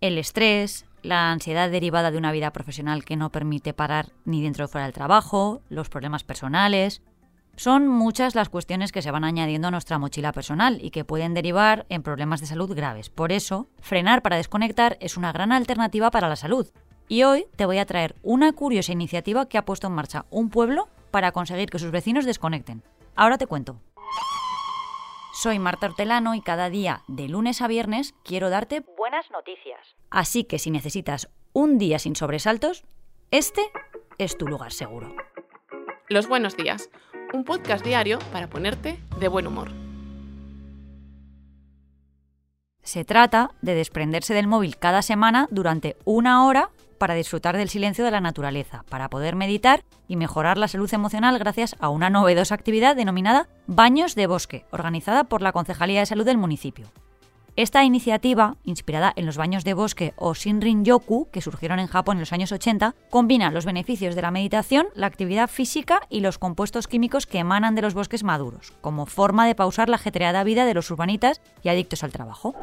El estrés, la ansiedad derivada de una vida profesional que no permite parar ni dentro o fuera del trabajo, los problemas personales. Son muchas las cuestiones que se van añadiendo a nuestra mochila personal y que pueden derivar en problemas de salud graves. Por eso, frenar para desconectar es una gran alternativa para la salud. Y hoy te voy a traer una curiosa iniciativa que ha puesto en marcha un pueblo para conseguir que sus vecinos desconecten. Ahora te cuento. Soy Marta Hortelano y cada día, de lunes a viernes, quiero darte buenas noticias. Así que si necesitas un día sin sobresaltos, este es tu lugar seguro. Los buenos días, un podcast diario para ponerte de buen humor. Se trata de desprenderse del móvil cada semana durante una hora para disfrutar del silencio de la naturaleza, para poder meditar y mejorar la salud emocional gracias a una novedosa actividad denominada Baños de Bosque, organizada por la Concejalía de Salud del municipio. Esta iniciativa, inspirada en los baños de bosque o Shinrin-yoku, que surgieron en Japón en los años 80, combina los beneficios de la meditación, la actividad física y los compuestos químicos que emanan de los bosques maduros, como forma de pausar la ajetreada vida de los urbanitas y adictos al trabajo.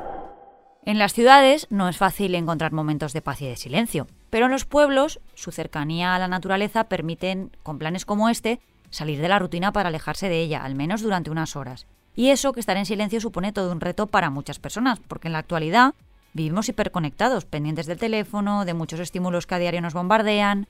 En las ciudades no es fácil encontrar momentos de paz y de silencio, pero en los pueblos su cercanía a la naturaleza permiten, con planes como este, salir de la rutina para alejarse de ella, al menos durante unas horas. Y eso que estar en silencio supone todo un reto para muchas personas, porque en la actualidad vivimos hiperconectados, pendientes del teléfono, de muchos estímulos que a diario nos bombardean,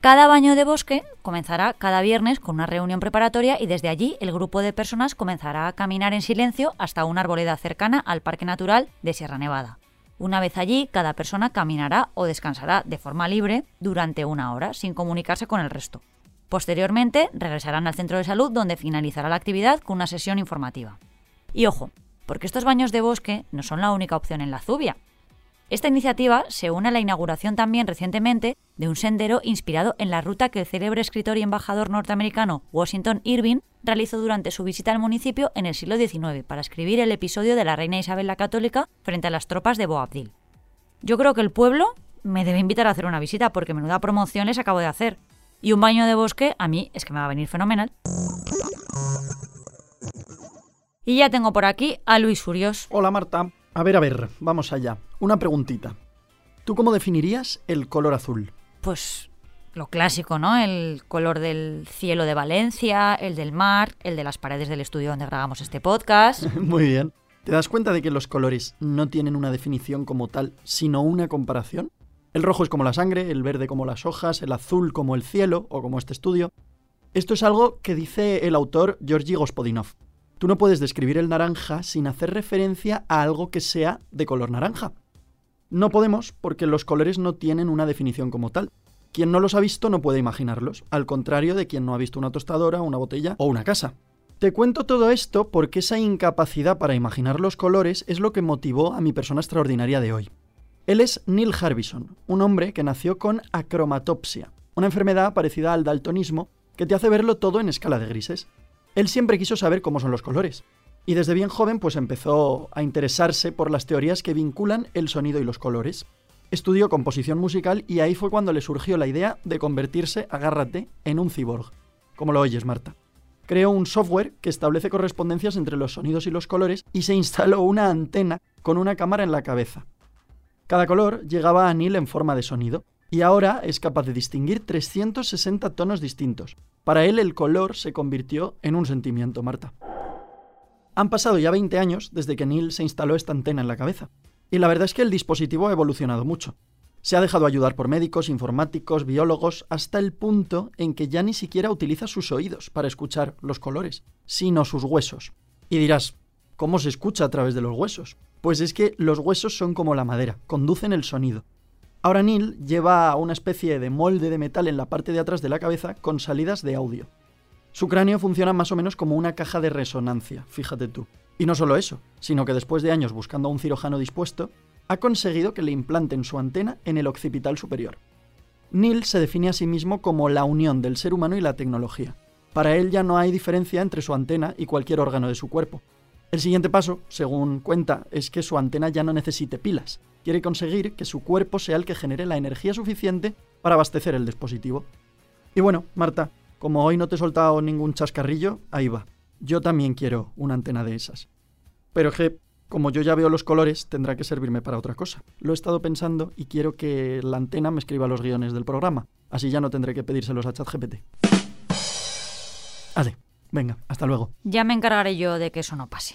cada baño de bosque comenzará cada viernes con una reunión preparatoria y desde allí el grupo de personas comenzará a caminar en silencio hasta una arboleda cercana al Parque Natural de Sierra Nevada. Una vez allí, cada persona caminará o descansará de forma libre durante una hora, sin comunicarse con el resto. Posteriormente, regresarán al centro de salud donde finalizará la actividad con una sesión informativa. Y ojo, porque estos baños de bosque no son la única opción en la Zubia. Esta iniciativa se une a la inauguración también recientemente de un sendero inspirado en la ruta que el célebre escritor y embajador norteamericano Washington Irving realizó durante su visita al municipio en el siglo XIX para escribir el episodio de la reina Isabel la Católica frente a las tropas de Boabdil. Yo creo que el pueblo me debe invitar a hacer una visita porque menuda promoción les acabo de hacer. Y un baño de bosque a mí es que me va a venir fenomenal. Y ya tengo por aquí a Luis Furios. Hola Marta. A ver, a ver, vamos allá. Una preguntita. ¿Tú cómo definirías el color azul? Pues lo clásico, ¿no? El color del cielo de Valencia, el del mar, el de las paredes del estudio donde grabamos este podcast. Muy bien. ¿Te das cuenta de que los colores no tienen una definición como tal, sino una comparación? El rojo es como la sangre, el verde como las hojas, el azul como el cielo o como este estudio. Esto es algo que dice el autor Georgi Gospodinov. Tú no puedes describir el naranja sin hacer referencia a algo que sea de color naranja. No podemos porque los colores no tienen una definición como tal. Quien no los ha visto no puede imaginarlos, al contrario de quien no ha visto una tostadora, una botella o una casa. Te cuento todo esto porque esa incapacidad para imaginar los colores es lo que motivó a mi persona extraordinaria de hoy. Él es Neil Harbison, un hombre que nació con acromatopsia, una enfermedad parecida al daltonismo que te hace verlo todo en escala de grises. Él siempre quiso saber cómo son los colores. Y desde bien joven pues empezó a interesarse por las teorías que vinculan el sonido y los colores. Estudió composición musical y ahí fue cuando le surgió la idea de convertirse, agárrate, en un cyborg. Como lo oyes, Marta. Creó un software que establece correspondencias entre los sonidos y los colores y se instaló una antena con una cámara en la cabeza. Cada color llegaba a Neil en forma de sonido, y ahora es capaz de distinguir 360 tonos distintos. Para él el color se convirtió en un sentimiento, Marta. Han pasado ya 20 años desde que Neil se instaló esta antena en la cabeza. Y la verdad es que el dispositivo ha evolucionado mucho. Se ha dejado ayudar por médicos, informáticos, biólogos, hasta el punto en que ya ni siquiera utiliza sus oídos para escuchar los colores, sino sus huesos. Y dirás, ¿cómo se escucha a través de los huesos? Pues es que los huesos son como la madera, conducen el sonido. Ahora Neil lleva una especie de molde de metal en la parte de atrás de la cabeza con salidas de audio. Su cráneo funciona más o menos como una caja de resonancia, fíjate tú. Y no solo eso, sino que después de años buscando a un cirujano dispuesto, ha conseguido que le implanten su antena en el occipital superior. Neil se define a sí mismo como la unión del ser humano y la tecnología. Para él ya no hay diferencia entre su antena y cualquier órgano de su cuerpo. El siguiente paso, según cuenta, es que su antena ya no necesite pilas, quiere conseguir que su cuerpo sea el que genere la energía suficiente para abastecer el dispositivo. Y bueno, Marta, como hoy no te he soltado ningún chascarrillo, ahí va. Yo también quiero una antena de esas. Pero que Como yo ya veo los colores, tendrá que servirme para otra cosa. Lo he estado pensando y quiero que la antena me escriba los guiones del programa. Así ya no tendré que pedírselos a ChatGPT. Vale, venga, hasta luego. Ya me encargaré yo de que eso no pase.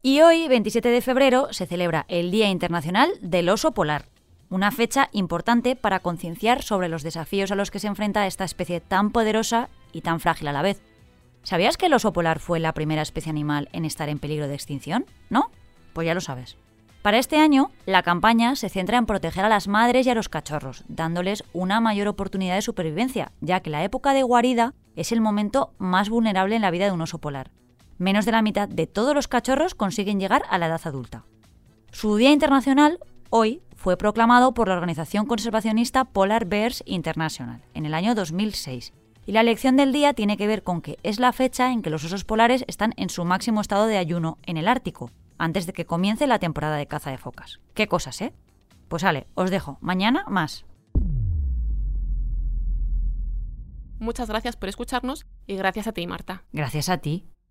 Y hoy, 27 de febrero, se celebra el Día Internacional del Oso Polar, una fecha importante para concienciar sobre los desafíos a los que se enfrenta esta especie tan poderosa y tan frágil a la vez. ¿Sabías que el oso polar fue la primera especie animal en estar en peligro de extinción? ¿No? Pues ya lo sabes. Para este año, la campaña se centra en proteger a las madres y a los cachorros, dándoles una mayor oportunidad de supervivencia, ya que la época de guarida es el momento más vulnerable en la vida de un oso polar. Menos de la mitad de todos los cachorros consiguen llegar a la edad adulta. Su Día Internacional, hoy, fue proclamado por la organización conservacionista Polar Bears International en el año 2006. Y la elección del día tiene que ver con que es la fecha en que los osos polares están en su máximo estado de ayuno en el Ártico, antes de que comience la temporada de caza de focas. Qué cosas, ¿eh? Pues vale, os dejo. Mañana más. Muchas gracias por escucharnos y gracias a ti, Marta. Gracias a ti.